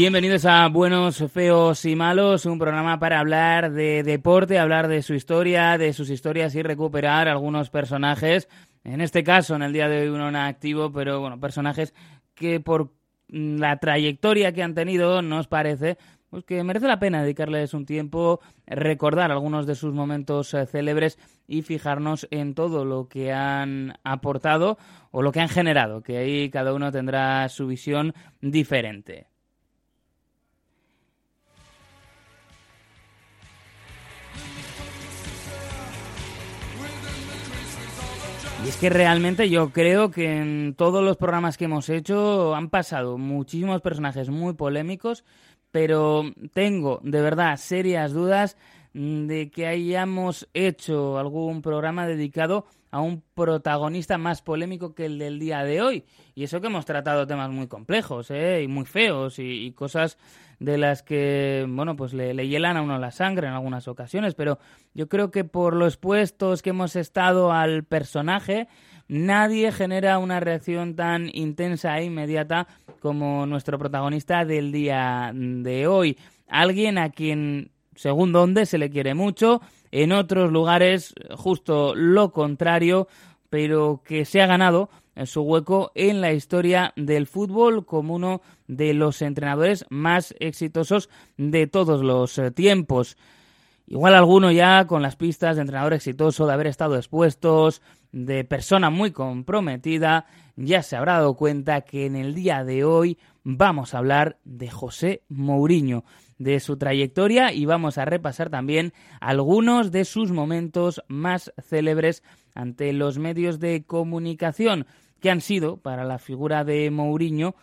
Bienvenidos a Buenos, Feos y Malos, un programa para hablar de deporte, hablar de su historia, de sus historias y recuperar algunos personajes. En este caso, en el día de hoy, uno no activo, pero bueno, personajes que por la trayectoria que han tenido nos parece pues que merece la pena dedicarles un tiempo, recordar algunos de sus momentos eh, célebres y fijarnos en todo lo que han aportado o lo que han generado, que ahí cada uno tendrá su visión diferente. Y es que realmente yo creo que en todos los programas que hemos hecho han pasado muchísimos personajes muy polémicos, pero tengo de verdad serias dudas de que hayamos hecho algún programa dedicado a un protagonista más polémico que el del día de hoy. Y eso que hemos tratado temas muy complejos ¿eh? y muy feos y cosas de las que, bueno, pues le, le, hielan a uno la sangre en algunas ocasiones, pero yo creo que por los puestos que hemos estado al personaje, nadie genera una reacción tan intensa e inmediata como nuestro protagonista del día de hoy. Alguien a quien, según donde, se le quiere mucho, en otros lugares justo lo contrario, pero que se ha ganado su hueco en la historia del fútbol como uno de los entrenadores más exitosos de todos los eh, tiempos. Igual alguno ya con las pistas de entrenador exitoso, de haber estado expuestos, de persona muy comprometida, ya se habrá dado cuenta que en el día de hoy vamos a hablar de José Mourinho, de su trayectoria y vamos a repasar también algunos de sus momentos más célebres ante los medios de comunicación que han sido para la figura de Mourinho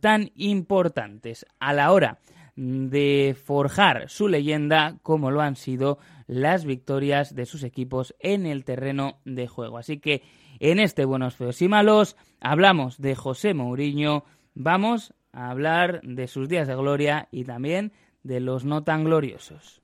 tan importantes a la hora de forjar su leyenda como lo han sido las victorias de sus equipos en el terreno de juego. Así que en este Buenos Feos y Malos hablamos de José Mourinho, vamos a hablar de sus días de gloria y también de los no tan gloriosos.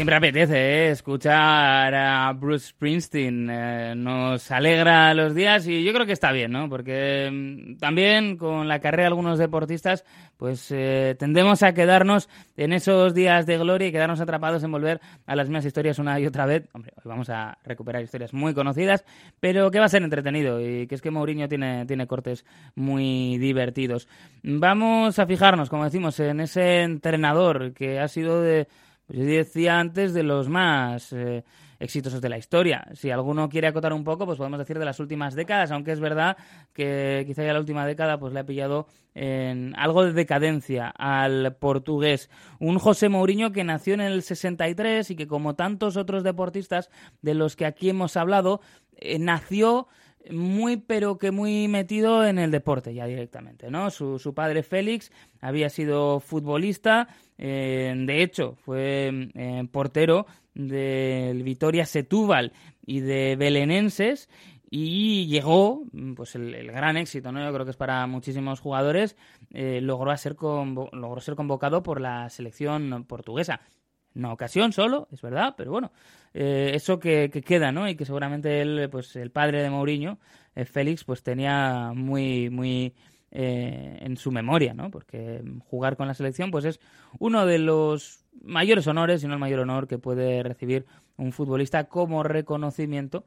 Siempre apetece ¿eh? escuchar a Bruce Springsteen. Eh, nos alegra los días y yo creo que está bien, ¿no? Porque mm, también con la carrera de algunos deportistas, pues eh, tendemos a quedarnos en esos días de gloria y quedarnos atrapados en volver a las mismas historias una y otra vez. Hombre, hoy vamos a recuperar historias muy conocidas, pero que va a ser entretenido y que es que Mourinho tiene, tiene cortes muy divertidos. Vamos a fijarnos, como decimos, en ese entrenador que ha sido de pues yo decía antes de los más eh, exitosos de la historia. Si alguno quiere acotar un poco, pues podemos decir de las últimas décadas, aunque es verdad que quizá ya la última década pues le ha pillado en algo de decadencia al portugués. Un José Mourinho que nació en el 63 y que como tantos otros deportistas de los que aquí hemos hablado, eh, nació muy pero que muy metido en el deporte ya directamente, ¿no? Su, su padre Félix había sido futbolista, eh, de hecho fue eh, portero del Vitoria Setúbal y de Belenenses y llegó, pues el, gran éxito, ¿no? Yo creo que es para muchísimos jugadores, eh, logró, ser logró ser convocado por la selección portuguesa una ocasión solo, es verdad, pero bueno, eh, eso que, queda, ¿no? Y que seguramente él, pues el padre de Mourinho, eh, Félix, pues tenía muy, muy eh, en su memoria, ¿no? Porque jugar con la selección, pues es uno de los mayores honores, y no el mayor honor que puede recibir un futbolista como reconocimiento.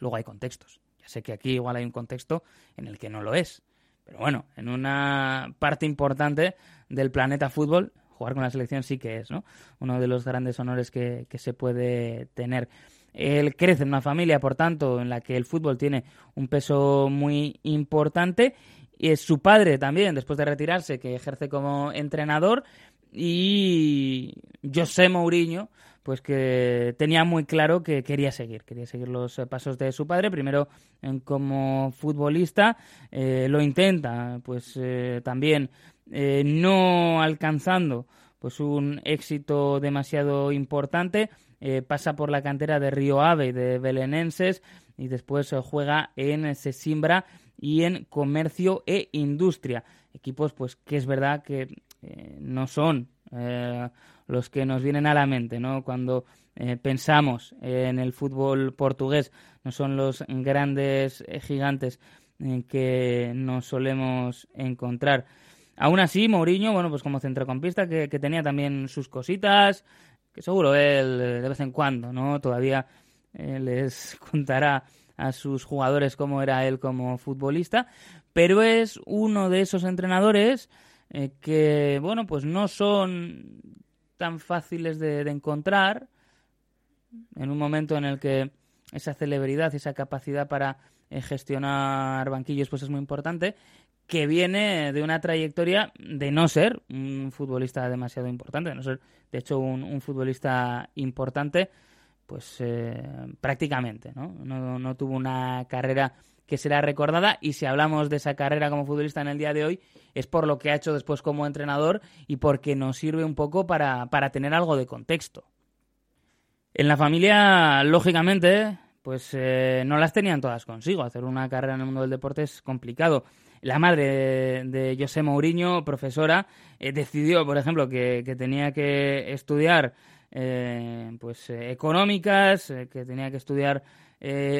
Luego hay contextos. Ya sé que aquí igual hay un contexto en el que no lo es. Pero bueno, en una parte importante del planeta fútbol jugar con la selección sí que es, ¿no? Uno de los grandes honores que, se puede tener. Él crece en una familia, por tanto, en la que el fútbol tiene un peso muy importante. Y es su padre también, después de retirarse, que ejerce como entrenador. Y José Mourinho, pues que tenía muy claro que quería seguir, quería seguir los pasos de su padre, primero como futbolista, eh, lo intenta, pues eh, también eh, no alcanzando pues un éxito demasiado importante. Eh, pasa por la cantera de Río Ave de Belenenses y después eh, juega en Sesimbra y en Comercio e Industria. Equipos pues que es verdad que no son los que nos vienen a la mente, ¿no? Cuando pensamos en el fútbol portugués, no son los grandes gigantes que nos solemos encontrar. Aún así, Mourinho, bueno, pues como centrocampista que, tenía también sus cositas, que seguro él eh, de vez en cuando, ¿no? Todavía eh, les contará a sus jugadores cómo era él como futbolista, pero es uno de esos entrenadores eh, que, bueno, pues no son tan fáciles de, encontrar en un momento en el que esa celebridad, esa capacidad para gestionar banquillos, pues es muy importante que viene de una trayectoria de no ser un futbolista demasiado importante, de no ser, de hecho, un, futbolista importante, pues eh, prácticamente, ¿no? ¿no? ¿no? tuvo una carrera que será recordada y si hablamos de esa carrera como futbolista en el día de hoy es por lo que ha hecho después como entrenador y porque nos sirve un poco para, para tener algo de contexto. En la familia, lógicamente, pues eh, no las tenían todas consigo. Hacer una carrera en el mundo del deporte es complicado la madre de, José Mourinho, profesora, eh, decidió, por ejemplo, que, tenía que estudiar eh, pues eh, económicas, que tenía que estudiar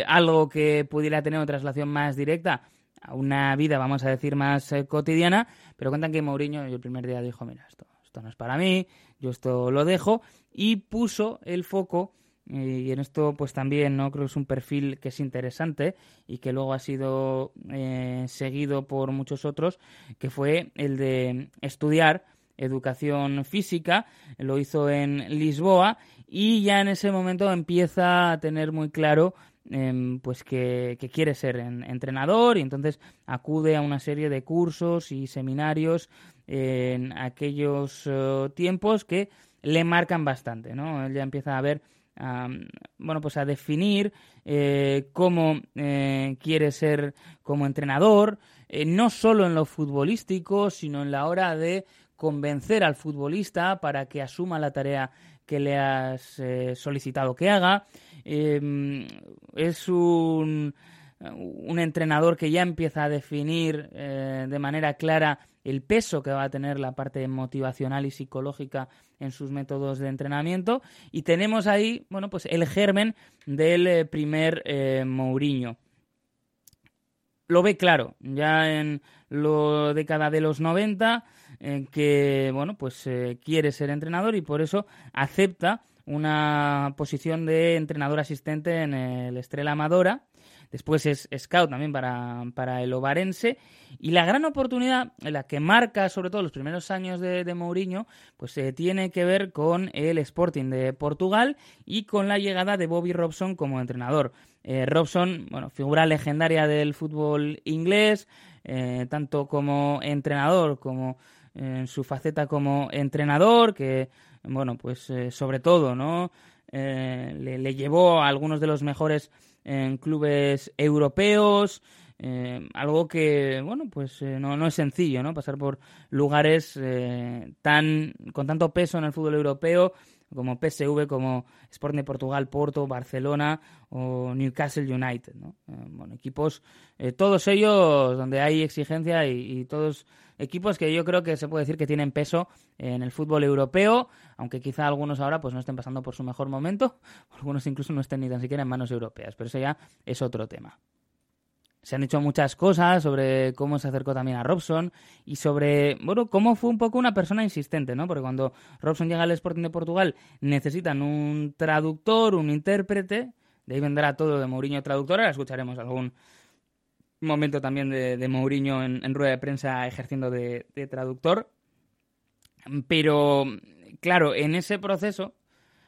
algo que pudiera tener una traslación más directa a una vida, vamos a decir, más cotidiana, pero cuentan que Mourinho el primer día dijo, mira, esto, esto no es para mí, yo esto lo dejo, y puso el foco y en esto pues también no creo que es un perfil que es interesante y que luego ha sido eh, seguido por muchos otros que fue el de estudiar educación física lo hizo en Lisboa y ya en ese momento empieza a tener muy claro em, pues que, quiere ser entrenador y entonces acude a una serie de cursos y seminarios en aquellos eh, tiempos que le marcan bastante, ¿no? Él ya empieza a ver a, bueno, pues a definir eh, cómo eh, quiere ser como entrenador, eh, no solo en lo futbolístico, sino en la hora de convencer al futbolista para que asuma la tarea que le has solicitado que haga. Em, es un, un, entrenador que ya empieza a definir de manera clara el peso que va a tener la parte motivacional y psicológica en sus métodos de entrenamiento y tenemos ahí, bueno, pues el germen del eh, primer eh, Mourinho. Lo ve claro, ya en la década de los 90, que, bueno, pues eh, quiere ser entrenador y por eso acepta una posición de entrenador asistente en el Estrella Amadora Después es scout también para, para el Ovarense. Y la gran oportunidad, la que marca sobre todo los primeros años de, Mourinho, pues eh, tiene que ver con el Sporting de Portugal y con la llegada de Bobby Robson como entrenador. Eh, Robson, bueno, figura legendaria del fútbol inglés, eh, tanto como entrenador como en su faceta como entrenador, que, bueno, pues sobre todo, ¿no? le, le, llevó a algunos de los mejores en clubes europeos, eh, algo que, bueno, pues eh, no, no, es sencillo, ¿no? Pasar por lugares eh, tan con tanto peso en el fútbol europeo como PSV, como Sporting de Portugal, Porto, Barcelona o Newcastle United, ¿no? bueno, equipos, todos ellos donde hay exigencia y, y, todos equipos que yo creo que se puede decir que tienen peso en el fútbol europeo, aunque quizá algunos ahora pues no estén pasando por su mejor momento, algunos incluso no estén ni tan siquiera en manos europeas, pero eso ya es otro tema. Se han dicho muchas cosas sobre cómo se acercó también a Robson y sobre, bueno, cómo fue un poco una persona insistente, ¿no? Porque cuando Robson llega al Sporting de Portugal necesitan un traductor, un intérprete, de ahí vendrá todo de Mourinho traductor, ahora escucharemos algún momento también de, Mourinho en, rueda de prensa ejerciendo de, traductor. Pero, claro, en ese proceso,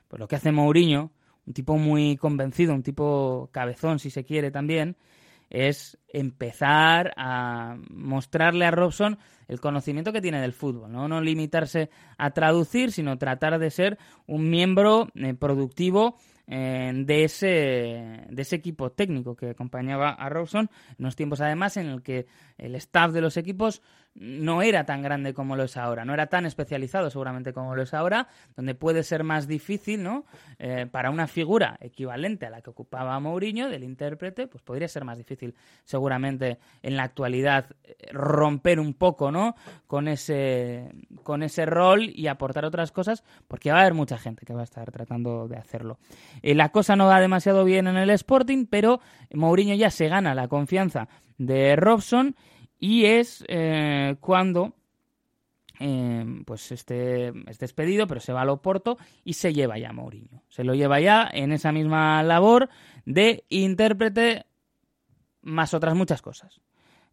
pues lo que hace Mourinho, un tipo muy convencido, un tipo cabezón, si se quiere también, es empezar a mostrarle a Robson el conocimiento que tiene del fútbol, ¿no? No limitarse a traducir, sino tratar de ser un miembro eh, productivo de, ese, de ese equipo técnico que acompañaba a Robson en los tiempos además en el que el staff de los equipos no era tan grande como lo es ahora, no era tan especializado seguramente como lo es ahora, donde puede ser más difícil, ¿no? Eh, para una figura equivalente a la que ocupaba Mourinho, del intérprete, pues podría ser más difícil seguramente en la actualidad eh, romper un poco, ¿no? Con ese, con ese rol y aportar otras cosas, porque va a haber mucha gente que va a estar tratando de hacerlo. Eh, la cosa no va demasiado bien en el Sporting, pero Mourinho ya se gana la confianza de Robson y es eh, cuando eh, pues este es despedido, pero se va al Oporto y se lleva ya a Mourinho. Se lo lleva ya en esa misma labor de intérprete más otras muchas cosas.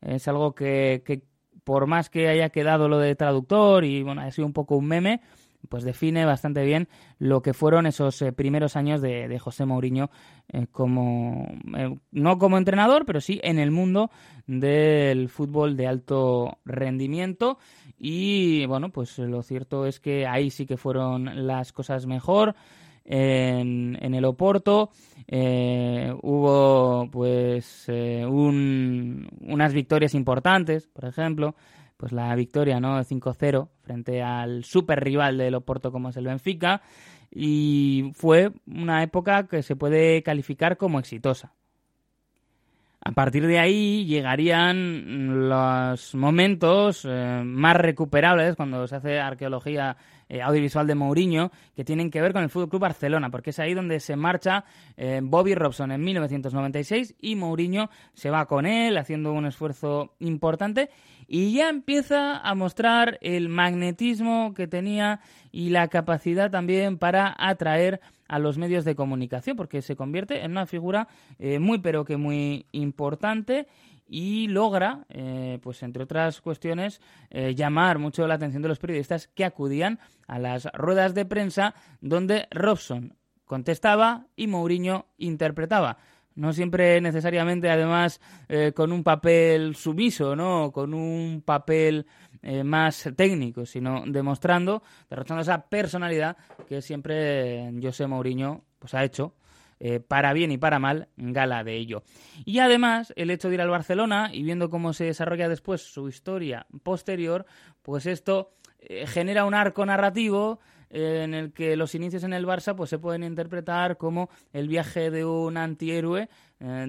Es algo que, que por más que haya quedado lo de traductor y bueno, ha sido un poco un meme, pues define bastante bien lo que fueron esos eh, primeros años de, José Mourinho eh, como eh, no como entrenador, pero sí en el mundo del fútbol de alto rendimiento y bueno, pues lo cierto es que ahí sí que fueron las cosas mejor. En, el Oporto hubo pues unas victorias importantes, por ejemplo, pues la victoria, ¿no? 5-0 frente al super rival del Oporto como es el Benfica y fue una época que se puede calificar como exitosa. A partir de ahí llegarían los momentos eh, más recuperables cuando se hace arqueología eh, audiovisual de Mourinho, que tienen que ver con el Fútbol Club Barcelona, porque es ahí donde se marcha eh, Bobby Robson en 1996 y Mourinho se va con él haciendo un esfuerzo importante y ya empieza a mostrar el magnetismo que tenía y la capacidad también para atraer a los medios de comunicación, porque se convierte en una figura eh, muy pero que muy importante y logra, eh, pues entre otras cuestiones, eh, llamar mucho la atención de los periodistas que acudían a las ruedas de prensa donde Robson contestaba y Mourinho interpretaba. No siempre necesariamente, además, eh, con un papel sumiso, ¿no? Con un papel más técnico, sino demostrando, derrochando esa personalidad que siempre José Mourinho pues, ha hecho eh, para bien y para mal, gala de ello. Y además, el hecho de ir al Barcelona y viendo cómo se desarrolla después su historia posterior, pues esto eh, genera un arco narrativo eh, en el que los inicios en el Barça pues se pueden interpretar como el viaje de un antihéroe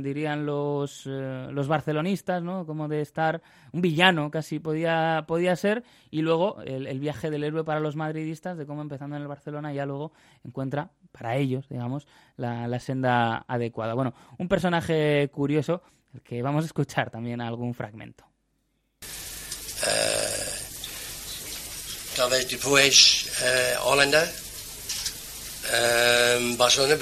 dirían los, los barcelonistas, ¿no? Como de estar un villano casi podía, podía ser, y luego el, viaje del héroe para los madridistas, de cómo empezando en el Barcelona ya luego encuentra, para ellos, digamos, la, la senda adecuada. Bueno, un personaje curioso, el que vamos a escuchar también algún fragmento. Uh, uh, Holanda, um, Barcelona.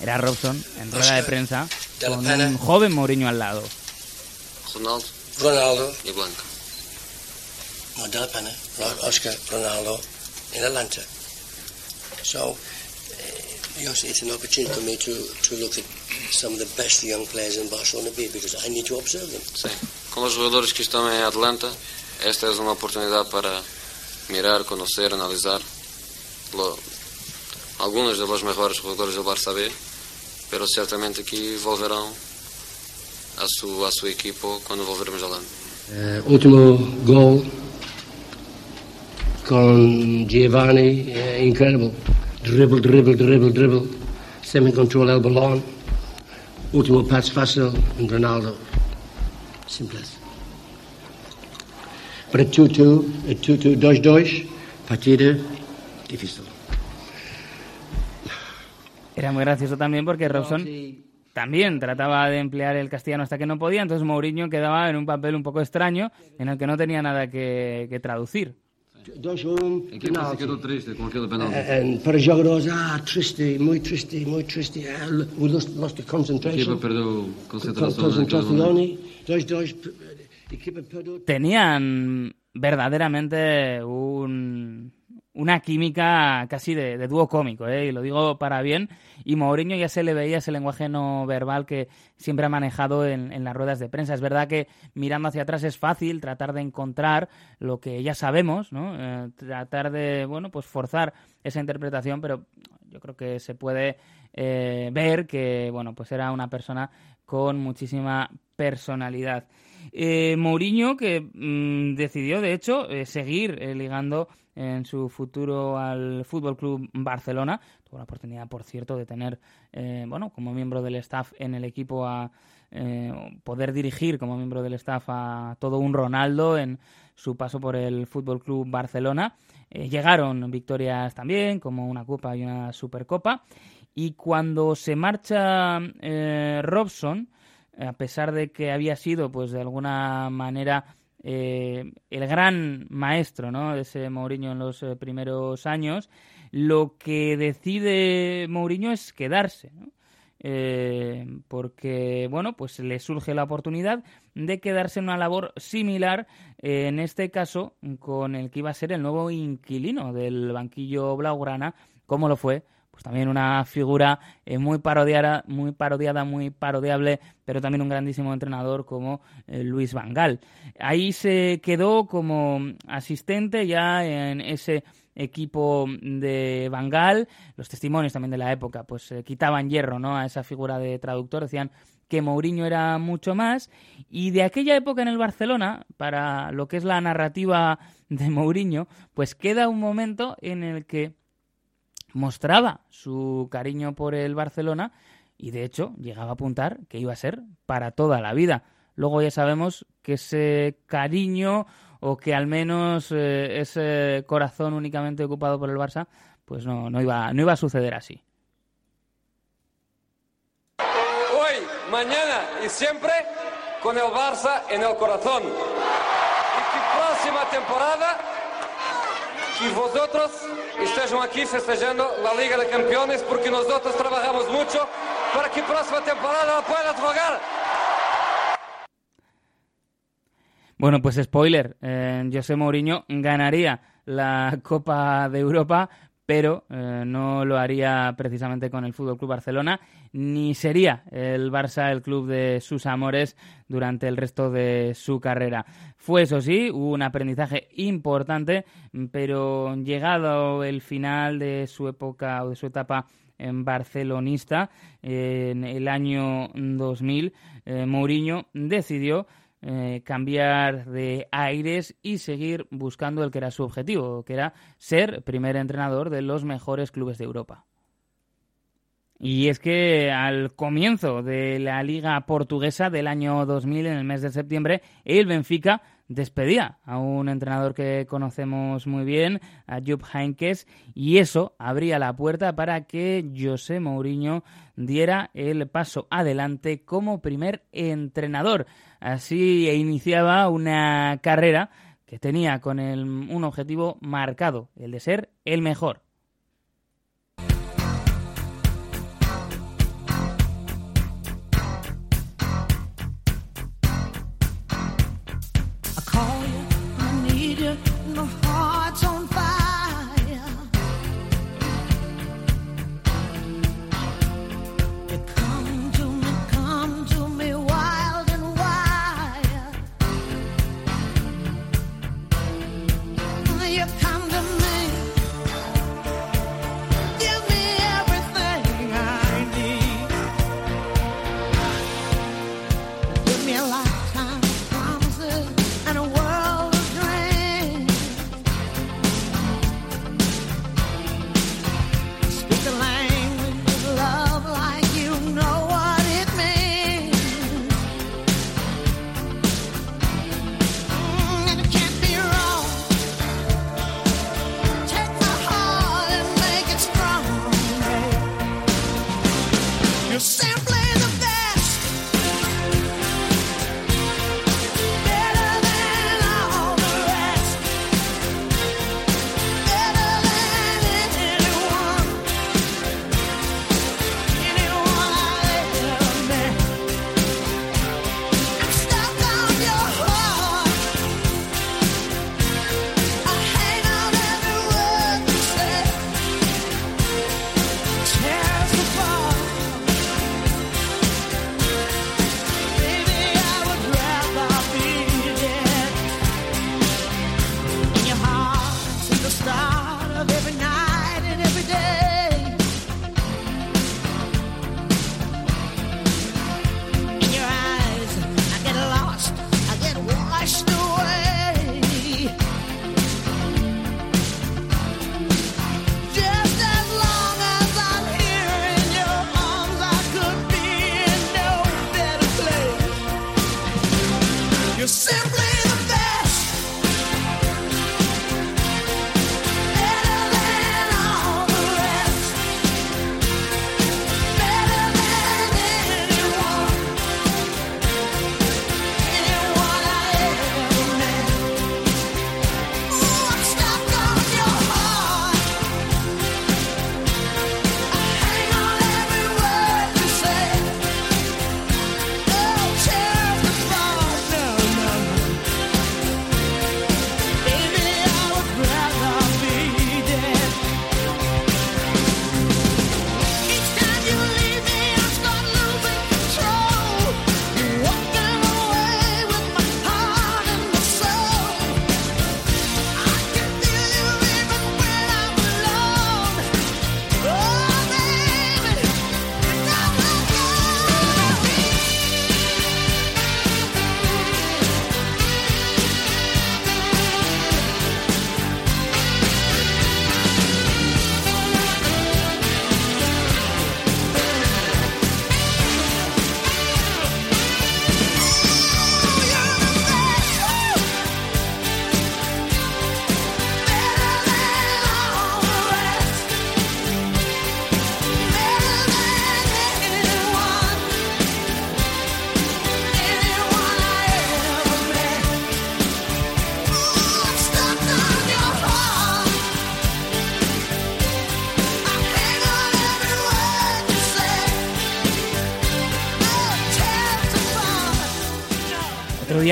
Era Robson en rueda de prensa con un joven Mourinho al lado. Ronaldo. Ronaldo. Y Blanco. No, de la Pena, Oscar Ronaldo in Atlanta. So, uh, it's an opportunity for me to, to look at some of the best young players in Barcelona B because I need to observe them. Sim, com os jogadores que estão em Atlanta, esta é uma oportunidade para mirar, conhecer, analisar alguns dos melhores jogadores do Barça B, pero certamente aqui volverão a sua, a sua equipa quando volvermos a Holanda. Uh, último gol com Giovanni, é incrível. Dribble, dribble, dribble, dribble. Semi-control el balón. Último passe fácil Ronaldo. Simples. Para 2-2, 2-2, 2-2, partida difícil. Era muy gracioso también porque Robson también trataba de emplear el castellano hasta que no podía, entonces Mourinho quedaba en un papel un poco extraño en el que no tenía nada que, que traducir. Equipa quedou triste com aquele penalti. And para jogadores, ah, triste, muito triste, muito triste. Ah, we lost, lost the concentration. A equipa perdeu concentração. Tenían verdaderamente un una química casi de, dúo cómico, ¿eh? y lo digo para bien. Y Mourinho ya se le veía ese lenguaje no verbal que siempre ha manejado en, las ruedas de prensa. Es verdad que mirando hacia atrás es fácil tratar de encontrar lo que ya sabemos, ¿no? Eh, tratar de, bueno, pues forzar esa interpretación, pero yo creo que se puede eh, ver que, bueno, pues era una persona con muchísima personalidad. Eh, Mourinho que mm, decidió, de hecho, seguir ligando en su futuro al Fútbol Club Barcelona. Tuvo la oportunidad, por cierto, de tener, eh, bueno, como miembro del staff en el equipo a eh, poder dirigir como miembro del staff a todo un Ronaldo en su paso por el Fútbol Club Barcelona. Eh, llegaron victorias también, como una Copa y una Supercopa. Y cuando se marcha Robson, a pesar de que había sido, pues de alguna manera, eh, el gran maestro ¿no? ese Mourinho en los eh, primeros años, lo que decide Mourinho es quedarse. Eh, porque bueno pues le surge la oportunidad de quedarse en una labor similar en este caso con el que iba a ser el nuevo inquilino del banquillo blaugrana como lo fue pues también una figura eh, muy parodiada, muy parodiada, muy parodiable, pero también un grandísimo entrenador como eh, Luis Vangal. Ahí se quedó como asistente ya en ese equipo de Vangal. Los testimonios también de la época, pues eh, quitaban hierro, ¿no? A esa figura de traductor, decían que Mourinho era mucho más. Y de aquella época en el Barcelona, para lo que es la narrativa de Mourinho, pues queda un momento en el que mostraba su cariño por el Barcelona y de hecho llegaba a apuntar que iba a ser para toda la vida. Luego ya sabemos que ese cariño o que al menos eh, ese corazón únicamente ocupado por el Barça, pues no, no, iba, no iba a suceder así. Hoy, mañana y siempre con el Barça en el corazón. Y próxima temporada que vosotros estejam aqui festejando a Liga de Campeones porque nós trabajamos muito para que próxima temporada pueda jugar. Bueno, pues spoiler, eh, José Mourinho ganaría la Copa de Europa, pero eh, no lo haría precisamente con el Fútbol Club Barcelona, ni sería el Barça el club de sus amores durante el resto de su carrera. Fue eso sí, un aprendizaje importante, pero llegado el final de su época o de su etapa en barcelonista en el año 2000, eh, Mourinho decidió eh, cambiar de aires y seguir buscando el que era su objetivo, que era ser primer entrenador de los mejores clubes de Europa. Y es que al comienzo de la Liga Portuguesa del año 2000, en el mes de septiembre, el Benfica despedía a un entrenador que conocemos muy bien, a Jupp Heynckes, y eso abría la puerta para que José Mourinho diera el paso adelante como primer entrenador. Así iniciaba una carrera que tenía con un objetivo marcado, el de ser el mejor.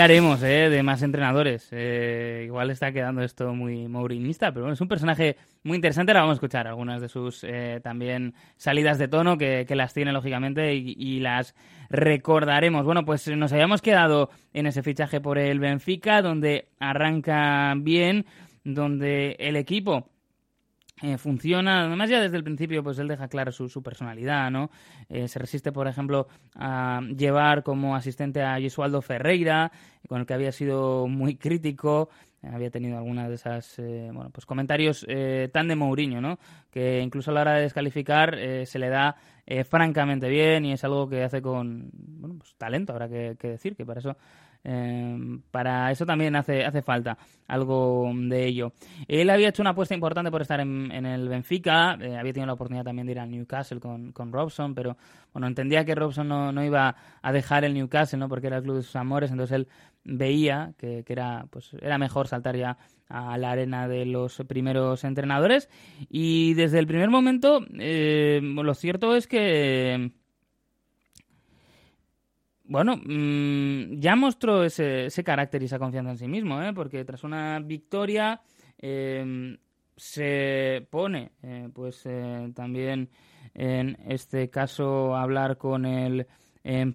Haremos ¿eh? de más entrenadores. Eh, igual está quedando esto muy mourinista, pero bueno, es un personaje muy interesante. Ahora vamos a escuchar algunas de sus eh, también salidas de tono que, las tiene, lógicamente, y, las recordaremos. Bueno, pues nos habíamos quedado en ese fichaje por el Benfica, donde arranca bien, donde el equipo eh, funciona, además ya desde el principio pues él deja clara su, su personalidad, ¿no? Eh, se resiste, por ejemplo, a llevar como asistente a Gesualdo Ferreira, con el que había sido muy crítico, había tenido algunas de esas, eh, bueno, pues comentarios tan de Mourinho, ¿no? Que incluso a la hora de descalificar se le da eh, francamente bien y es algo que hace con bueno, pues, talento, habrá que, decir, que para eso eh, para eso también hace, hace falta algo de ello. Él había hecho una apuesta importante por estar en, el Benfica, eh, había tenido la oportunidad también de ir al Newcastle con, con Robson, pero bueno, entendía que Robson no, no, iba a dejar el Newcastle, ¿no? porque era el club de sus amores, entonces él veía que, que, era, pues, era mejor saltar ya a la arena de los primeros entrenadores. Y desde el primer momento, eh, lo cierto es que. Bueno, mm, ya mostró ese, carácter y esa confianza en sí mismo, ¿eh? porque tras una victoria eh, se pone, eh, pues también en este caso, hablar con el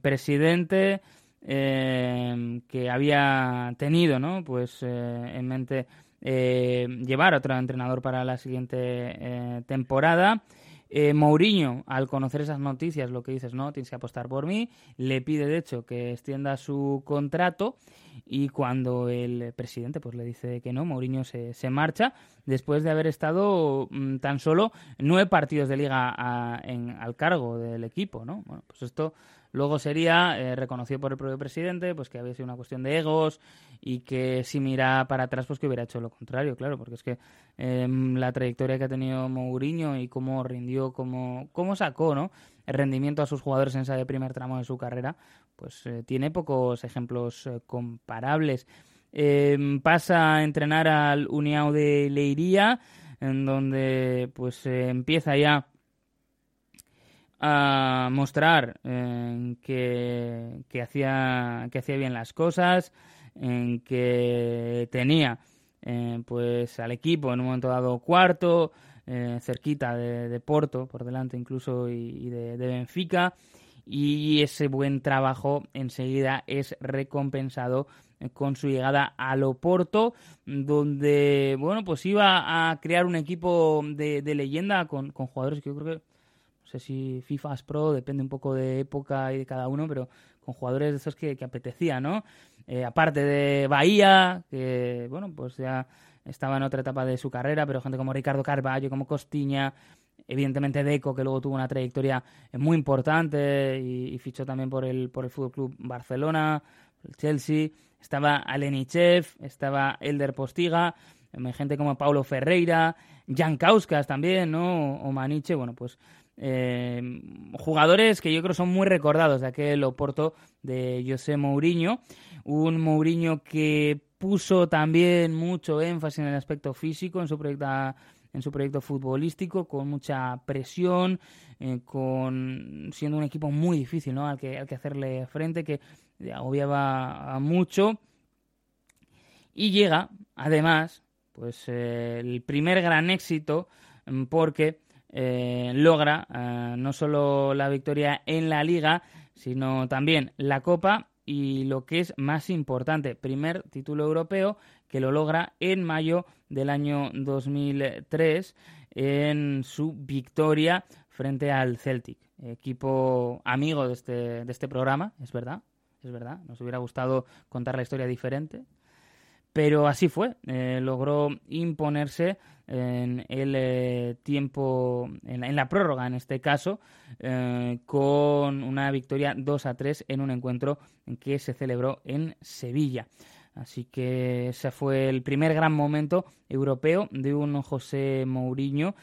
presidente que había tenido, ¿no? Pues en mente eh, llevar a otro entrenador para la siguiente eh, temporada. Eh, Mourinho, al conocer esas noticias, lo que dices, no, tienes que apostar por mí, le pide de hecho que extienda su contrato y cuando el presidente pues le dice que no, Mourinho se, se marcha después de haber estado mm, tan solo nueve partidos de liga en, al cargo del equipo, ¿no? Bueno, pues esto Luego sería eh, reconocido por el propio presidente, pues que había sido una cuestión de egos y que si mira para atrás, pues que hubiera hecho lo contrario, claro, porque es que em, la trayectoria que ha tenido Mourinho y cómo rindió, cómo, cómo sacó, ¿no? El rendimiento a sus jugadores en ese primer tramo de su carrera, pues eh, tiene pocos ejemplos eh, comparables. Em, pasa a entrenar al Uniao de Leiría, en donde pues empieza ya a mostrar eh, que, que, hacía, que hacía bien las cosas, en que tenía eh, pues al equipo en un momento dado cuarto, eh, cerquita de, Porto, por delante incluso, y, de, Benfica, y ese buen trabajo enseguida es recompensado con su llegada a Loporto, donde bueno pues iba a crear un equipo de, de leyenda con, con jugadores que yo creo que no sé si FIFA Pro, depende un poco de época y de cada uno, pero con jugadores de esos que, que apetecía, ¿no? Eh, aparte de Bahía, que, bueno, pues ya estaba en otra etapa de su carrera, pero gente como Ricardo Carballo, como Costiña, evidentemente Deco, que luego tuvo una trayectoria muy importante y, fichó también por el, por el Fútbol Club Barcelona, el Chelsea, estaba Alenichev, estaba Elder Postiga, gente como Paulo Ferreira, Jan Kauskas también, ¿no? O Maniche, bueno, pues eh, jugadores que yo creo son muy recordados de aquel Oporto de José Mourinho. Un Mourinho que puso también mucho énfasis en el aspecto físico en su proyecto en su proyecto futbolístico con mucha presión eh, con siendo un equipo muy difícil ¿no? al que al que hacerle frente que agobiaba mucho y llega además pues eh, el primer gran éxito mm, porque eh, logra eh, no solo la victoria en la liga, sino también la Copa y lo que es más importante, primer título europeo que lo logra en mayo del año 2003 en su victoria frente al Celtic, equipo amigo de este, de este programa, es verdad, es verdad, nos hubiera gustado contar la historia diferente, pero así fue, eh, logró imponerse en el eh, tiempo, en la, prórroga en este caso, eh, con una victoria 2 a 3 en un encuentro que se celebró en Sevilla. Así que ese fue el primer gran momento europeo de un José Mourinho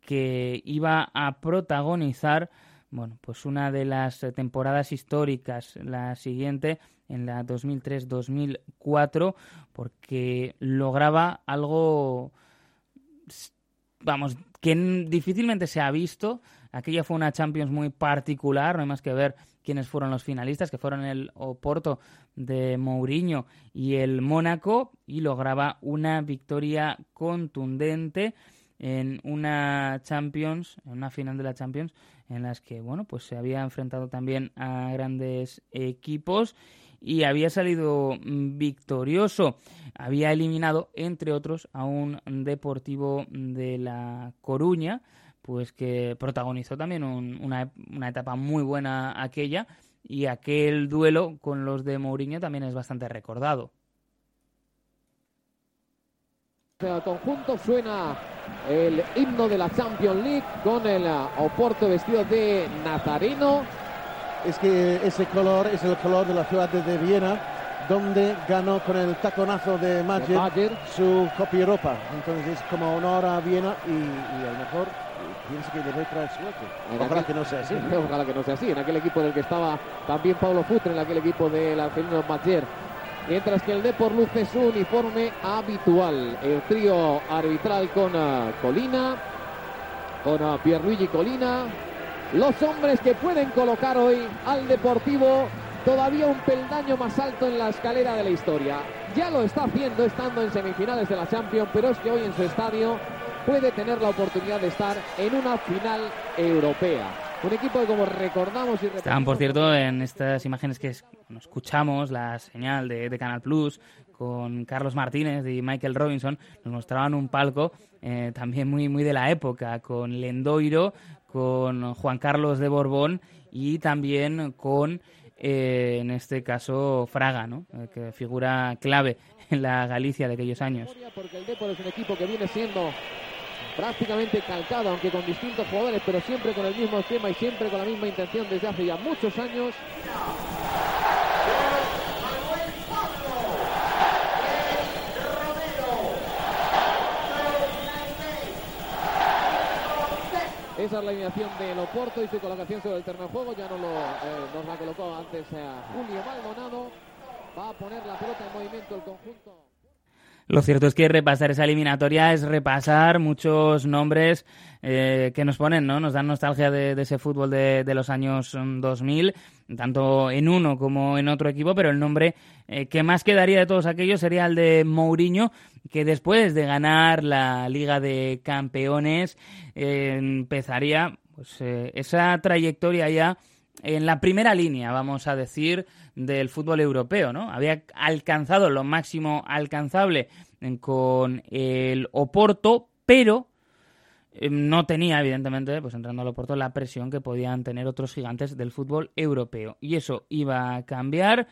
que iba a protagonizar bueno, pues una de las temporadas históricas, la siguiente, en la 2003-2004, porque lograba algo, vamos, que difícilmente se ha visto. Aquella fue una Champions muy particular, no hay más que ver quiénes fueron los finalistas, que fueron el Oporto de Mourinho y el Mónaco, y lograba una victoria contundente en una Champions, en una final de la Champions, en las que bueno, pues se había enfrentado también a grandes equipos y había salido victorioso. Había eliminado, entre otros, a un Deportivo de La Coruña, pues que protagonizó también una, una etapa muy buena aquella y aquel duelo con los de Mourinho también es bastante recordado. El conjunto suena el himno de la Champions League con el Oporto vestido de nazareno. Es que ese color es el color de la ciudad de Viena, donde ganó con el taconazo de Mayer, su copia Europa. Entonces es como honor a Viena y, y a lo mejor pienso que debe traer suerte. Ojalá que no sea así. Ojalá que no sea así. En aquel equipo en el que estaba también Pablo Futre, en aquel equipo del argelino Mayer mientras que el Depor luce su uniforme habitual. El trío arbitral con uh, Colina, con uh, Pierluigi Colina, los hombres que pueden colocar hoy al Deportivo todavía un peldaño más alto en la escalera de la historia. Ya lo está haciendo estando en semifinales de la Champions, pero es que hoy en su estadio puede tener la oportunidad de estar en una final europea. Un equipo que como recordamos y Estaban, por cierto, en estas imágenes que escuchamos, la señal de, Canal Plus, con Carlos Martínez y Michael Robinson, nos mostraban un palco eh, también muy, muy de la época, con Lendoiro, con Juan Carlos de Borbón y también con, eh, en este caso, Fraga, ¿no? Eh, que figura clave en la Galicia de aquellos años. Porque el es un equipo que viene siendo prácticamente calcado, aunque con distintos jugadores, pero siempre con el mismo esquema y siempre con la misma intención desde hace ya muchos años. Esa es la alineación de Oporto y su colocación sobre el terreno de juego. Ya no lo, eh, nos la colocó antes a Julio Maldonado. Va a poner la pelota en movimiento el conjunto. Lo cierto es que repasar esa eliminatoria es repasar muchos nombres eh, que nos ponen, ¿no? Nos dan nostalgia de, ese fútbol de, los años 2000, mm, tanto en uno como en otro equipo, pero el nombre eh, que más quedaría de todos aquellos sería el de Mourinho, que después de ganar la Liga de Campeones eh, empezaría pues, esa trayectoria ya en la primera línea, vamos a decir, del fútbol europeo, ¿no? Había alcanzado lo máximo alcanzable con el Oporto, pero no tenía, evidentemente, pues entrando al Oporto, la presión que podían tener otros gigantes del fútbol europeo. Y eso iba a cambiar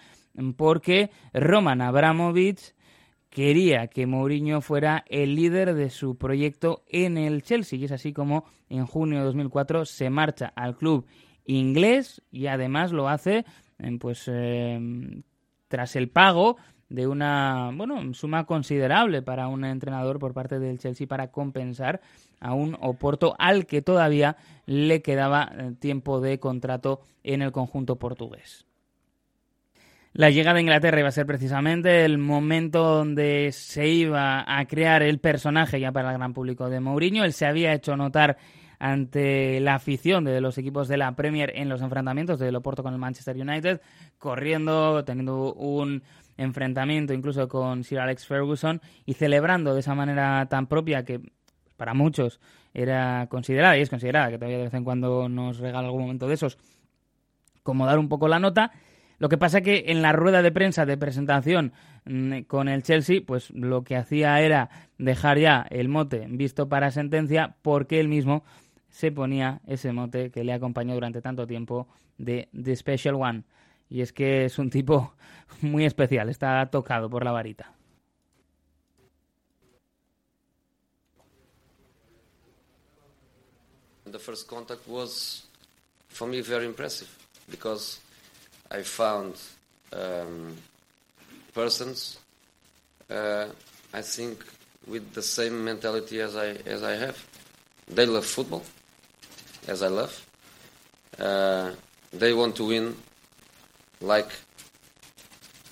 porque Roman Abramovich quería que Mourinho fuera el líder de su proyecto en el Chelsea. Y es así como en junio de 2004 se marcha al club inglés y además lo hace pues em, tras el pago de una bueno suma considerable para un entrenador por parte del Chelsea para compensar a un Oporto al que todavía le quedaba eh, tiempo de contrato en el conjunto portugués. La llegada a Inglaterra iba a ser precisamente el momento donde se iba a crear el personaje ya para el gran público de Mourinho. Él se había hecho notar ante la afición de los equipos de la Premier en los enfrentamientos de Loporto con el Manchester United, corriendo, teniendo un enfrentamiento incluso con Sir Alex Ferguson y celebrando de esa manera tan propia que para muchos era considerada y es considerada, que todavía de vez en cuando nos regala algún momento de esos, como dar un poco la nota. Lo que pasa que en la rueda de prensa de presentación mm, con el Chelsea, pues lo que hacía era dejar ya el mote visto para sentencia porque él mismo se ponía ese mote que le acompañó durante tanto tiempo de The Special One. Y es que es un tipo muy especial, está tocado por la varita. The first contact was for me very impressive because I found um, persons, uh, I think, with the same mentality as I as I have. They love football. as I love. Uh, they want to win like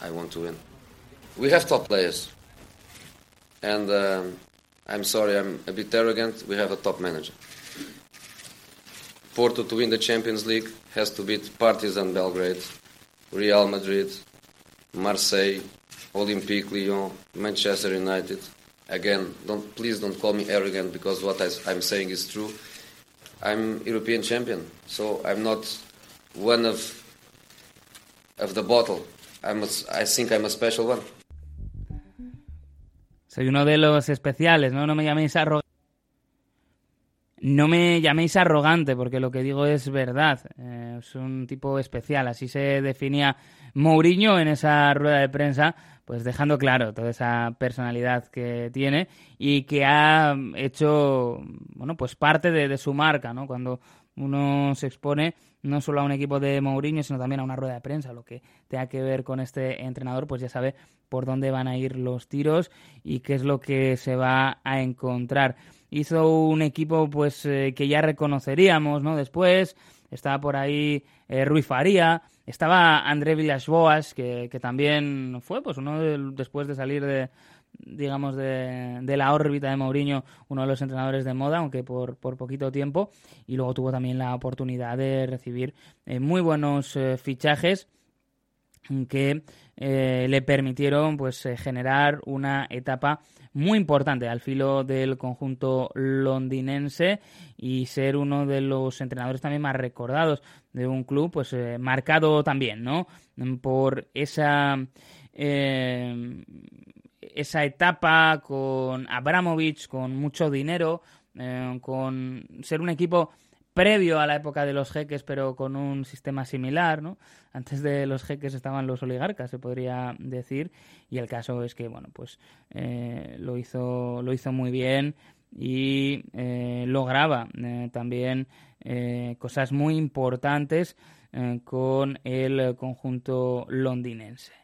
I want to win. We have top players. And um, I'm sorry, I'm a bit arrogant. We have a top manager. Porto to win the Champions League has to beat Partizan Belgrade, Real Madrid, Marseille, Olympique Lyon, Manchester United. Again, don't please don't call me arrogant because what I, I'm saying is true. I'm European champion, so I'm not one of Soy uno de los especiales, ¿no? No me llaméis arrogante. No me llaméis arrogante, porque lo que digo es verdad. Eh, es un tipo especial. Así se definía Mourinho en esa rueda de prensa pues dejando claro toda esa personalidad que tiene y que ha hecho, bueno, pues parte de su marca, ¿no? Cuando uno se expone no solo a un equipo de Mourinho, sino también a una rueda de prensa, lo que tenga que ver con este entrenador, pues ya sabe por dónde van a ir los tiros y qué es lo que se va a encontrar. Hizo un equipo pues eh, que ya reconoceríamos, ¿no? Después estaba por ahí eh, Rui Faría, estaba André Villas-Boas, que, que, también fue pues uno después de salir de, digamos, de, de, la órbita de Mourinho, uno de los entrenadores de moda, aunque por, por poquito tiempo, y luego tuvo también la oportunidad de recibir eh, muy buenos eh, fichajes que eh, le permitieron pues generar una etapa muy importante al filo del conjunto londinense y ser uno de los entrenadores también más recordados de un club pues marcado también no por esa eh, esa etapa con Abramovich, con mucho dinero, eh, con ser un equipo previo a la época de los jeques, pero con un sistema similar, ¿no? Antes de los jeques estaban los oligarcas, se podría decir, y el caso es que, bueno, pues eh, lo hizo, lo hizo muy bien y eh, lograba también cosas muy importantes con el conjunto londinense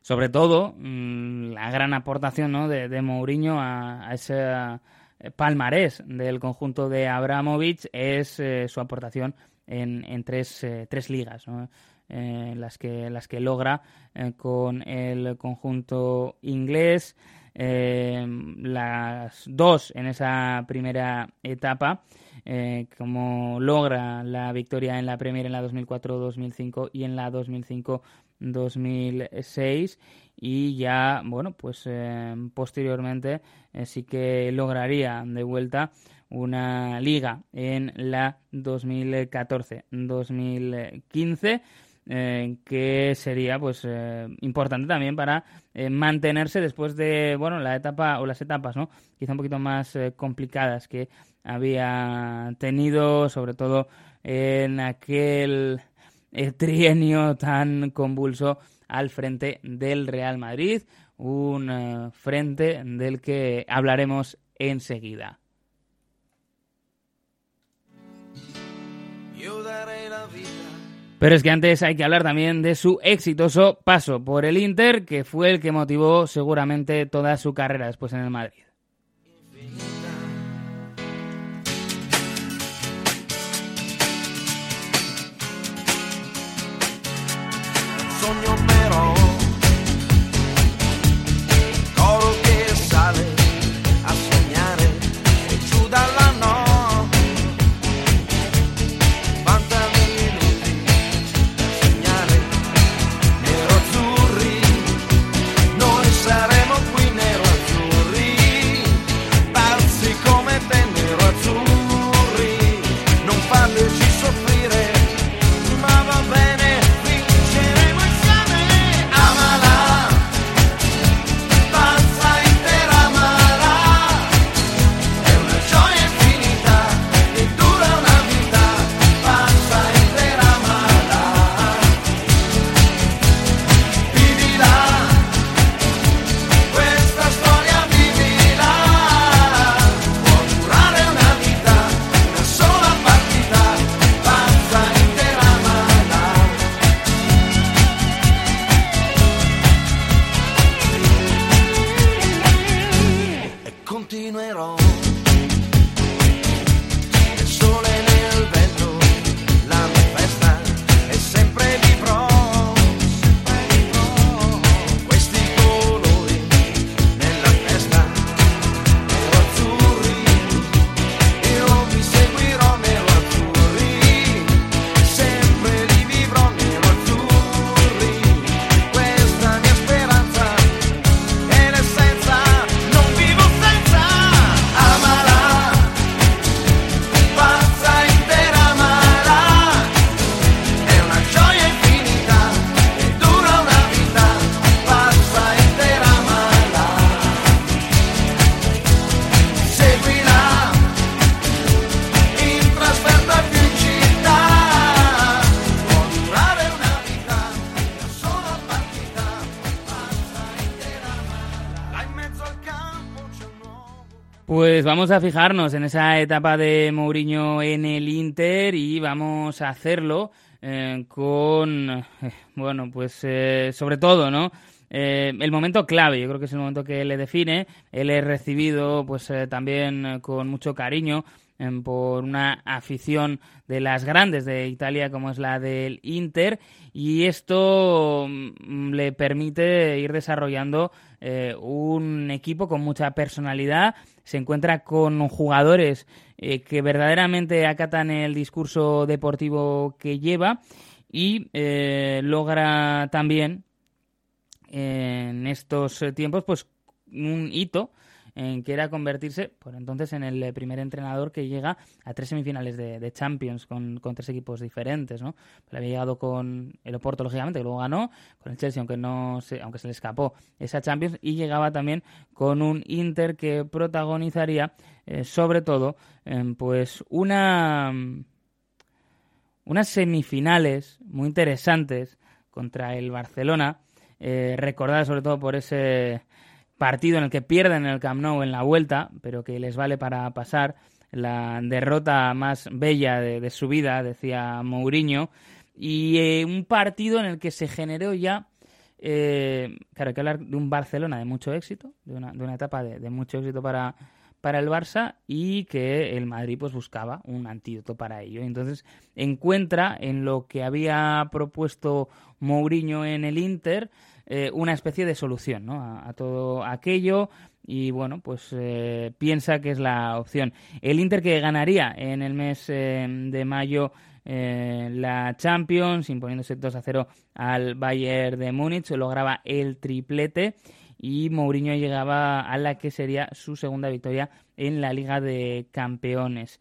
sobre todo mmm, la gran aportación ¿no? de, de Mourinho a, ese eh, palmarés del conjunto de Abramovich es eh, su aportación en, en tres, eh, tres, ligas, ¿no? las, que, las que logra con el conjunto inglés, las dos en esa primera etapa. Como logra la victoria en la Premier en la 2004-2005 y en la 2005-2006 y ya, bueno, pues eh, posteriormente eh, sí que lograría de vuelta una liga en la 2014-2015. Eh, que sería pues importante también para mantenerse después de bueno la etapa o las etapas no quizá un poquito más complicadas que había tenido sobre todo en aquel trienio tan convulso al frente del Real Madrid, un uh, frente del que hablaremos enseguida. Pero es que antes hay que hablar también de su exitoso paso por el Inter, que fue el que motivó seguramente toda su carrera después en el Madrid. Vamos a fijarnos en esa etapa de Mourinho en el Inter y vamos a hacerlo eh, con, eh, bueno, pues eh, sobre todo, ¿no? el momento clave, yo creo que es el momento que le define. Él es recibido, pues también con mucho cariño por una afición de las grandes de Italia como es la del Inter y esto mm, le permite ir desarrollando un equipo con mucha personalidad se encuentra con jugadores eh, que verdaderamente acatan el discurso deportivo que lleva y eh, logra también en estos tiempos pues un hito que era convertirse por entonces en el primer entrenador que llega a tres semifinales de, Champions con, tres equipos diferentes, ¿no? Había llegado con el Oporto, lógicamente, que luego ganó, con el Chelsea, aunque, no se, aunque se le escapó esa Champions, y llegaba también con un Inter que protagonizaría, eh, sobre todo, pues una unas semifinales muy interesantes contra el Barcelona, eh, recordada sobre todo por ese partido en el que pierden el Camp Nou en la vuelta, pero que les vale para pasar la derrota más bella de, su vida, decía Mourinho, y eh, un partido en el que se generó ya, eh, claro, hay que hablar de un Barcelona de mucho éxito, de una, de una etapa de, mucho éxito para, para el Barça y que el Madrid pues buscaba un antídoto para ello. Entonces encuentra en lo que había propuesto Mourinho en el Inter eh, una especie de solución ¿no? a, todo aquello y bueno, pues eh, piensa que es la opción. El Inter que ganaría en el mes eh, de mayo la Champions, imponiéndose 2 a 0 al Bayern de Múnich, lograba el triplete y Mourinho llegaba a la que sería su segunda victoria en la Liga de Campeones.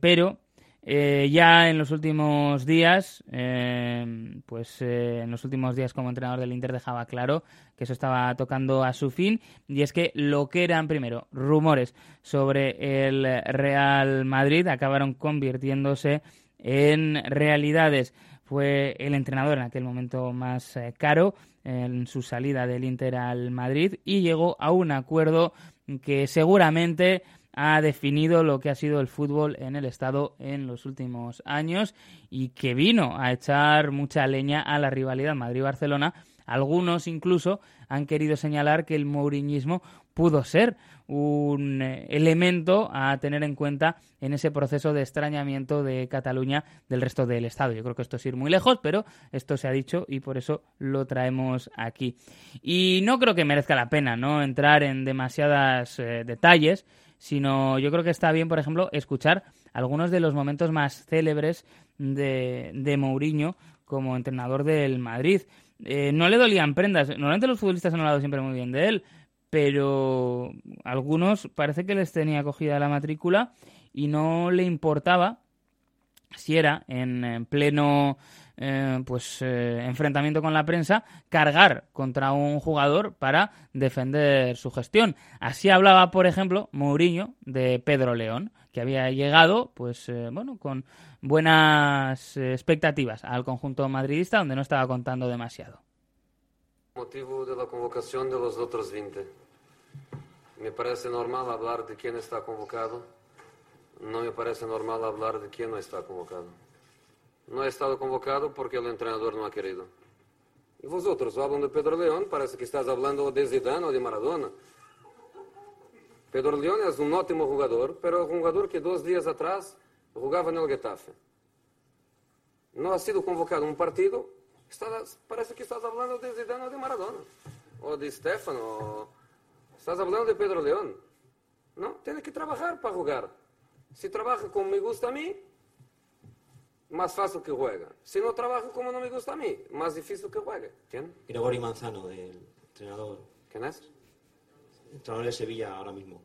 pero eh, ya en los últimos días, eh, pues eh, en los últimos días como entrenador del Inter dejaba claro que eso estaba tocando a su fin y es que lo que eran primero rumores sobre el Real Madrid acabaron convirtiéndose en realidades. Fue el entrenador en aquel momento más caro en su salida del Inter al Madrid y llegó a un acuerdo que seguramente ha definido lo que ha sido el fútbol en el Estado en los últimos años y que vino a echar mucha leña a la rivalidad Madrid-Barcelona. Algunos incluso han querido señalar que el mouriñismo pudo ser un eh, elemento a tener en cuenta en ese proceso de extrañamiento de Cataluña del resto del Estado. Yo creo que esto es ir muy lejos, pero esto se ha dicho y por eso lo traemos aquí. Y no creo que merezca la pena no entrar en demasiados eh, detalles sino yo creo que está bien, por ejemplo, escuchar algunos de los momentos más célebres de, de Mourinho como entrenador del Madrid. Eh, no le dolían prendas. Normalmente los futbolistas han hablado siempre muy bien de él, pero algunos parece que les tenía cogida la matrícula y no le importaba si era en pleno eh, pues eh, enfrentamiento con la prensa, cargar contra un jugador para defender su gestión. Así hablaba, por ejemplo, Mourinho de Pedro León, que había llegado, pues eh, bueno, con buenas expectativas al conjunto madridista, donde no estaba contando demasiado. Motivo de la convocación de los otros 20. Me parece normal hablar de quién está convocado. No me parece normal hablar de quién no está convocado. No ha estado convocado porque el entrenador no ha querido. Y vosotros hablan de Pedro León, parece que estás hablando de Zidane o de Maradona. Pedro León es un ótimo jugador, pero un jugador que dos días atrás jugaba en el Getafe. No ha sido convocado un partido, parece que estás hablando de Zidane o de Maradona, o de Stefano, estás hablando de Pedro León. No, tiene que trabajar para jugar. Si trabaja como me gusta a mí, más fácil que juega. Si no trabajo como no me gusta a mí, más difícil que juegue. ¿Quién? Gregorio Manzano, del entrenador. ¿Quién es? Entrenador de Sevilla ahora mismo.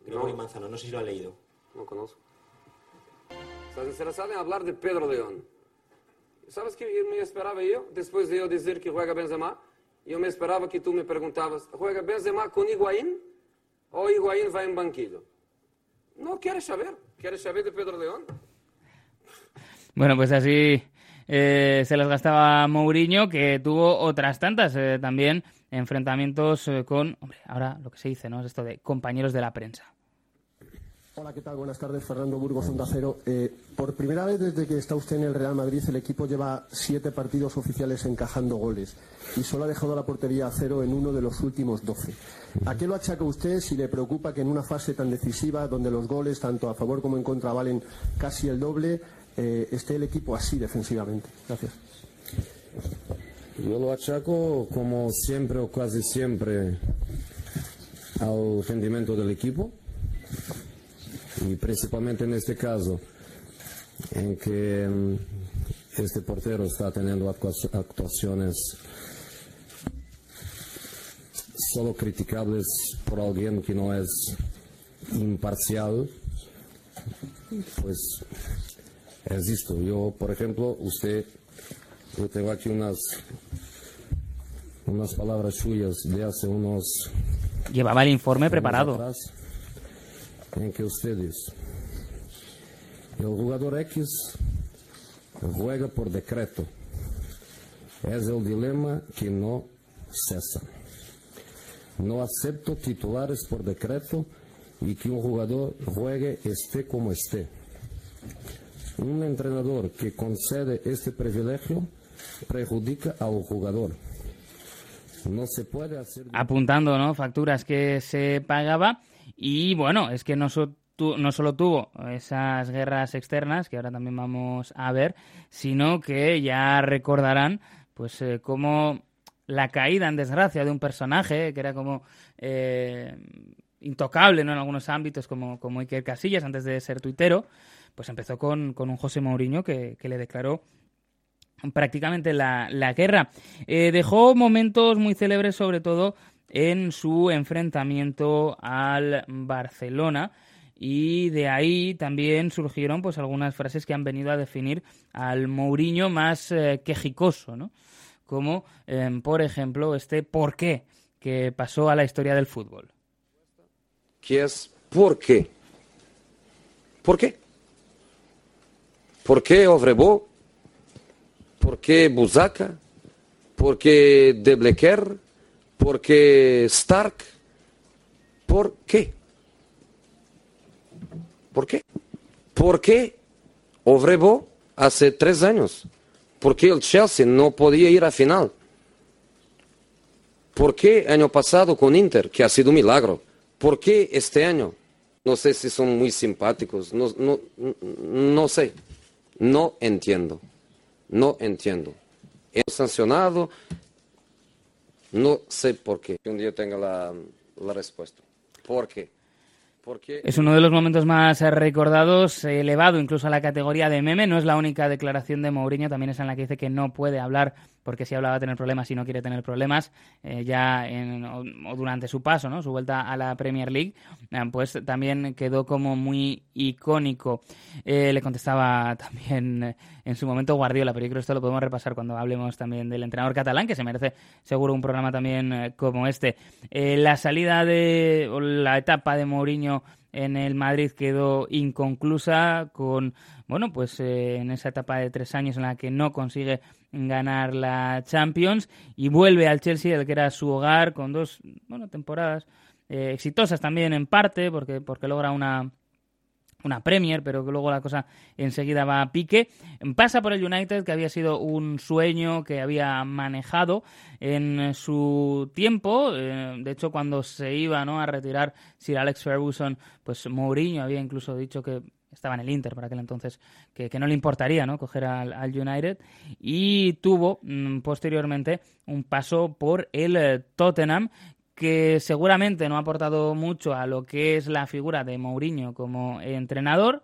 Gregorio Manzano, no sé si lo ha leído. No conozco. Estás interesado en hablar de Pedro León. ¿Sabes qué me esperaba yo? Después de yo decir que juega Benzema, yo me esperaba que tú me preguntabas, ¿juega Benzema con Higuaín o Higuaín va en banquillo? No quieres saber. ¿Quieres saber de Pedro León? Bueno, pues así eh, se las gastaba Mourinho, que tuvo otras tantas eh, también enfrentamientos eh, con, hombre, ahora lo que se dice, ¿no? Es esto de compañeros de la prensa. Hola, ¿qué tal? Buenas tardes, Fernando Burgos, Onda Cero. Por primera vez desde que está usted en el Real Madrid, el equipo lleva siete partidos oficiales encajando goles y solo ha dejado la portería a cero en uno de los últimos doce. ¿A qué lo achaca usted si le preocupa que en una fase tan decisiva, donde los goles, tanto a favor como en contra, valen casi el doble, eh, esté el equipo así defensivamente? Gracias. Yo lo achaco, como siempre o casi siempre, al rendimiento del equipo y principalmente en este caso, en que mm, este portero está teniendo actua- actuaciones solo criticables por alguien que no es imparcial, pues es esto. Yo, por ejemplo, usted, yo tengo aquí unas, unas palabras suyas de hace unos Llevaba el informe preparado. atrás, en que ustedes, el jugador X juega por decreto. Es el dilema que no cesa. No acepto titulares por decreto y que un jugador juegue esté como esté. Un entrenador que concede este privilegio perjudica al jugador. No se puede hacer... apuntando ¿no? facturas que se pagaba y bueno, es que no, so- tu- no solo tuvo esas guerras externas que ahora también vamos a ver, sino que ya recordarán pues eh, cómo la caída en desgracia de un personaje que era como eh, intocable ¿no? en algunos ámbitos como, como Iker Casillas antes de ser tuitero, pues empezó con, con un José Mourinho que, que le declaró prácticamente la, la guerra. Eh, dejó momentos muy célebres, sobre todo en su enfrentamiento al Barcelona. Y de ahí también surgieron pues algunas frases que han venido a definir al Mourinho más eh, quejicoso, ¿no? Como, eh, por ejemplo, este por qué que pasó a la historia del fútbol. que es ¿por qué? ¿Por qué? ¿Por qué Ovrebo? ¿Por qué Buzaca? ¿Por qué De Blecker? ¿Por qué Stark? ¿Por qué? ¿Por qué? ¿Por qué Ovrebo hace tres años? ¿Por qué el Chelsea no podía ir a final? ¿Por qué año pasado con Inter, que ha sido un milagro? ¿Por qué este año? No sé si son muy simpáticos, no, no, no sé, no entiendo, no entiendo. He sancionado, no sé por qué. Un día tenga la, respuesta. ¿Por qué? ¿Por qué? Es uno de los momentos más recordados, elevado incluso a la categoría de meme. No es la única declaración de Mourinho, también es en la que dice que no puede hablar porque si habla va a tener problemas y no quiere tener problemas eh, ya en- o, durante su paso, ¿no? su vuelta a la Premier League, eh, pues también quedó como muy icónico. Eh, le contestaba también en su momento Guardiola, pero yo creo que esto lo podemos repasar cuando hablemos también del entrenador catalán, que se merece seguro un programa también como este. La salida de, o la etapa de Mourinho en el Madrid quedó inconclusa con, bueno, pues en esa etapa de tres años en la que no consigue ganar la Champions y vuelve al Chelsea, el que era su hogar, con dos, bueno, temporadas eh, exitosas también en parte, porque, porque logra una, una Premier, pero que luego la cosa enseguida va a pique. Pasa por el United, que había sido un sueño que había manejado en su tiempo. Eh, de hecho, cuando se iba ¿no? a retirar Sir Alex Ferguson, pues Mourinho había incluso dicho que estaba en el Inter para aquel entonces, que, que no le importaría ¿no? coger al, al United. Y tuvo mm, posteriormente un paso por el eh, Tottenham, que seguramente no ha aportado mucho a lo que es la figura de Mourinho como entrenador,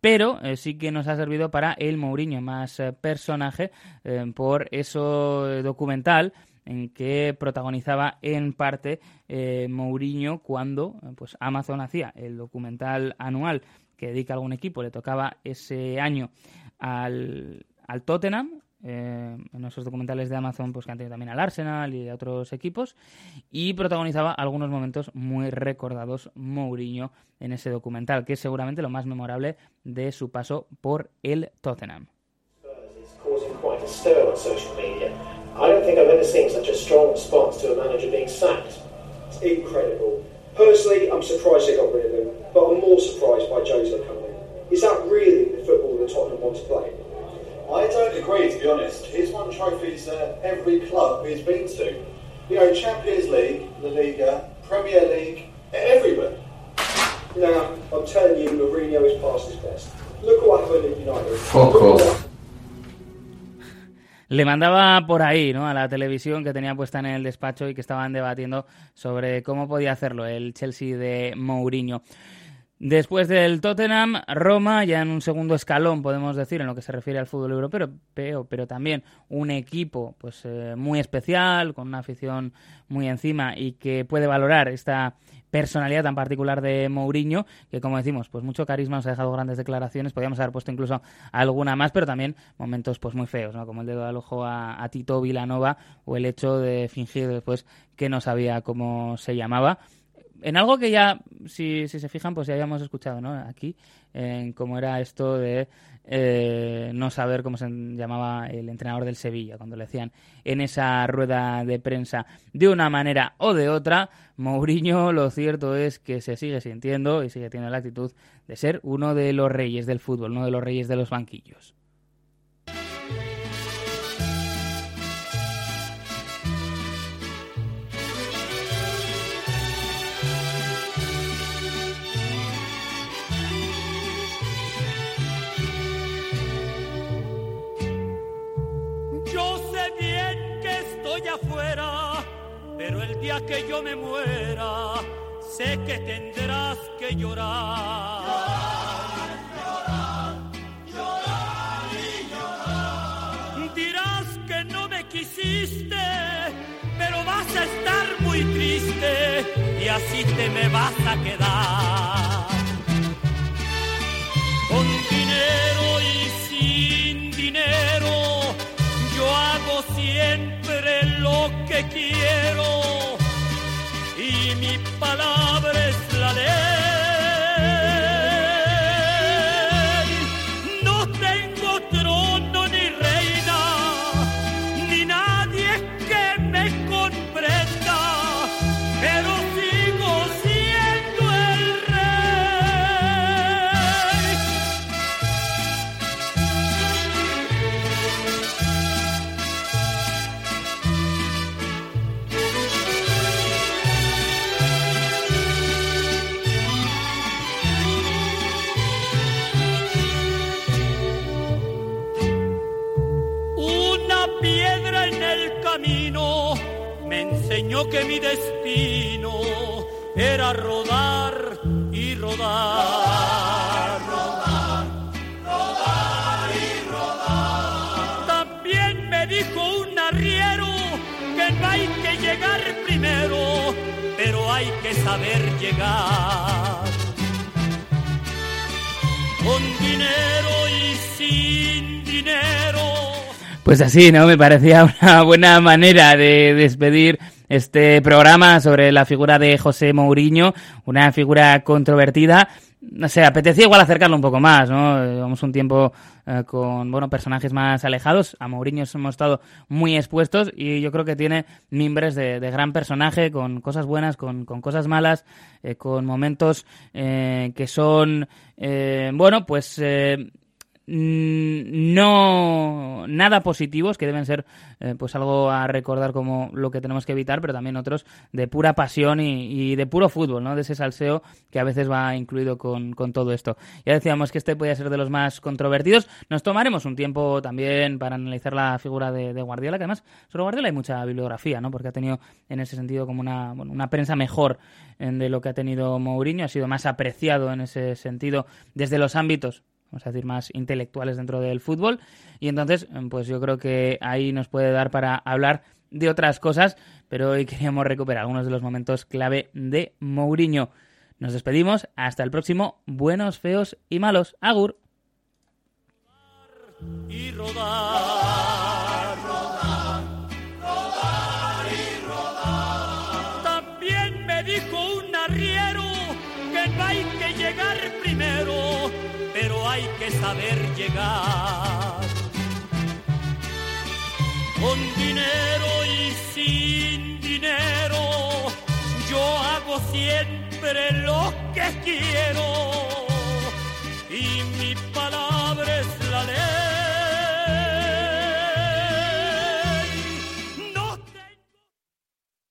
pero eh, sí que nos ha servido para el Mourinho más eh, personaje por eso documental en que protagonizaba en parte Mourinho cuando pues Amazon hacía el documental anual que dedica a algún equipo, le tocaba ese año al, al Tottenham, eh, en esos documentales de Amazon pues que han tenido también al Arsenal y a otros equipos y protagonizaba algunos momentos muy recordados Mourinho en ese documental que es seguramente lo más memorable de su paso por el Tottenham. Personally, I'm surprised they got rid of him, but I'm more surprised by Jose coming in. Is that really the football that Tottenham want to play? I don't agree, to be honest. He's won trophies at every club he's been to. You know, Champions League, La Liga, Premier League, everywhere. Now, I'm telling you, Mourinho is past his best. Look what happened at United. Fuck Look off. Le mandaba por ahí, ¿no? A la televisión que tenía puesta en el despacho y que estaban debatiendo sobre cómo podía hacerlo el Chelsea de Mourinho. Después del Tottenham, Roma, ya en un segundo escalón, podemos decir, en lo que se refiere al fútbol europeo, pero, pero también un equipo pues eh, muy especial, con una afición muy encima y que puede valorar esta personalidad tan particular de Mourinho, que como decimos, pues mucho carisma, nos ha dejado grandes declaraciones, podríamos haber puesto incluso alguna más, pero también momentos pues muy feos, ¿no? Como el dedo al ojo a, a Tito Vilanova o el hecho de fingir después que no sabía cómo se llamaba en algo que ya, si, si se fijan, pues ya habíamos escuchado, ¿no? Aquí, en cómo era esto de eh, no saber cómo se llamaba el entrenador del Sevilla, cuando le decían en esa rueda de prensa de una manera o de otra, Mourinho lo cierto es que se sigue sintiendo y sigue teniendo la actitud de ser uno de los reyes del fútbol, uno de los reyes de los banquillos. Estoy afuera, pero el día que yo me muera, sé que tendrás que llorar. Dirás que no me quisiste, pero vas a estar muy triste y así te me vas a quedar. Con dinero y sin dinero, yo hago siempre que quiero y mi palabra es que mi destino era rodar y rodar. Rodar, rodar y rodar. También me dijo un arriero que no hay que llegar primero, pero hay que saber llegar. Con dinero y sin dinero. Pues así, ¿no? Me parecía una buena manera de despedir este programa sobre la figura de José Mourinho, una figura controvertida. No sé, apetecía igual acercarlo un poco más, ¿no? Llevamos un tiempo eh, con, bueno, personajes más alejados. A Mourinho hemos estado muy expuestos y yo creo que tiene mimbres de, de gran personaje, con cosas buenas, con, con cosas malas, eh, con momentos eh, que son, eh, bueno, pues... eh, mm, no nada positivos que deben ser eh, pues algo a recordar como lo que tenemos que evitar pero también otros de pura pasión y, de puro fútbol no de ese salseo que a veces va incluido con, con todo esto. Ya decíamos que este podía ser de los más controvertidos. Nos tomaremos un tiempo también para analizar la figura de, Guardiola que además sobre Guardiola hay mucha bibliografía no porque ha tenido en ese sentido como una, bueno, una prensa mejor en de lo que ha tenido Mourinho ha sido más apreciado en ese sentido desde los ámbitos vamos a decir, más intelectuales dentro del fútbol. Y entonces, pues yo creo que ahí nos puede dar para hablar de otras cosas, pero hoy queríamos recuperar algunos de los momentos clave de Mourinho. Nos despedimos, hasta el próximo, buenos, feos y malos. Agur. y rodar. Rodar, rodar y rodar. También me dijo hay que saber llegar. Con dinero y sin dinero, yo hago siempre lo que quiero y mi palabra es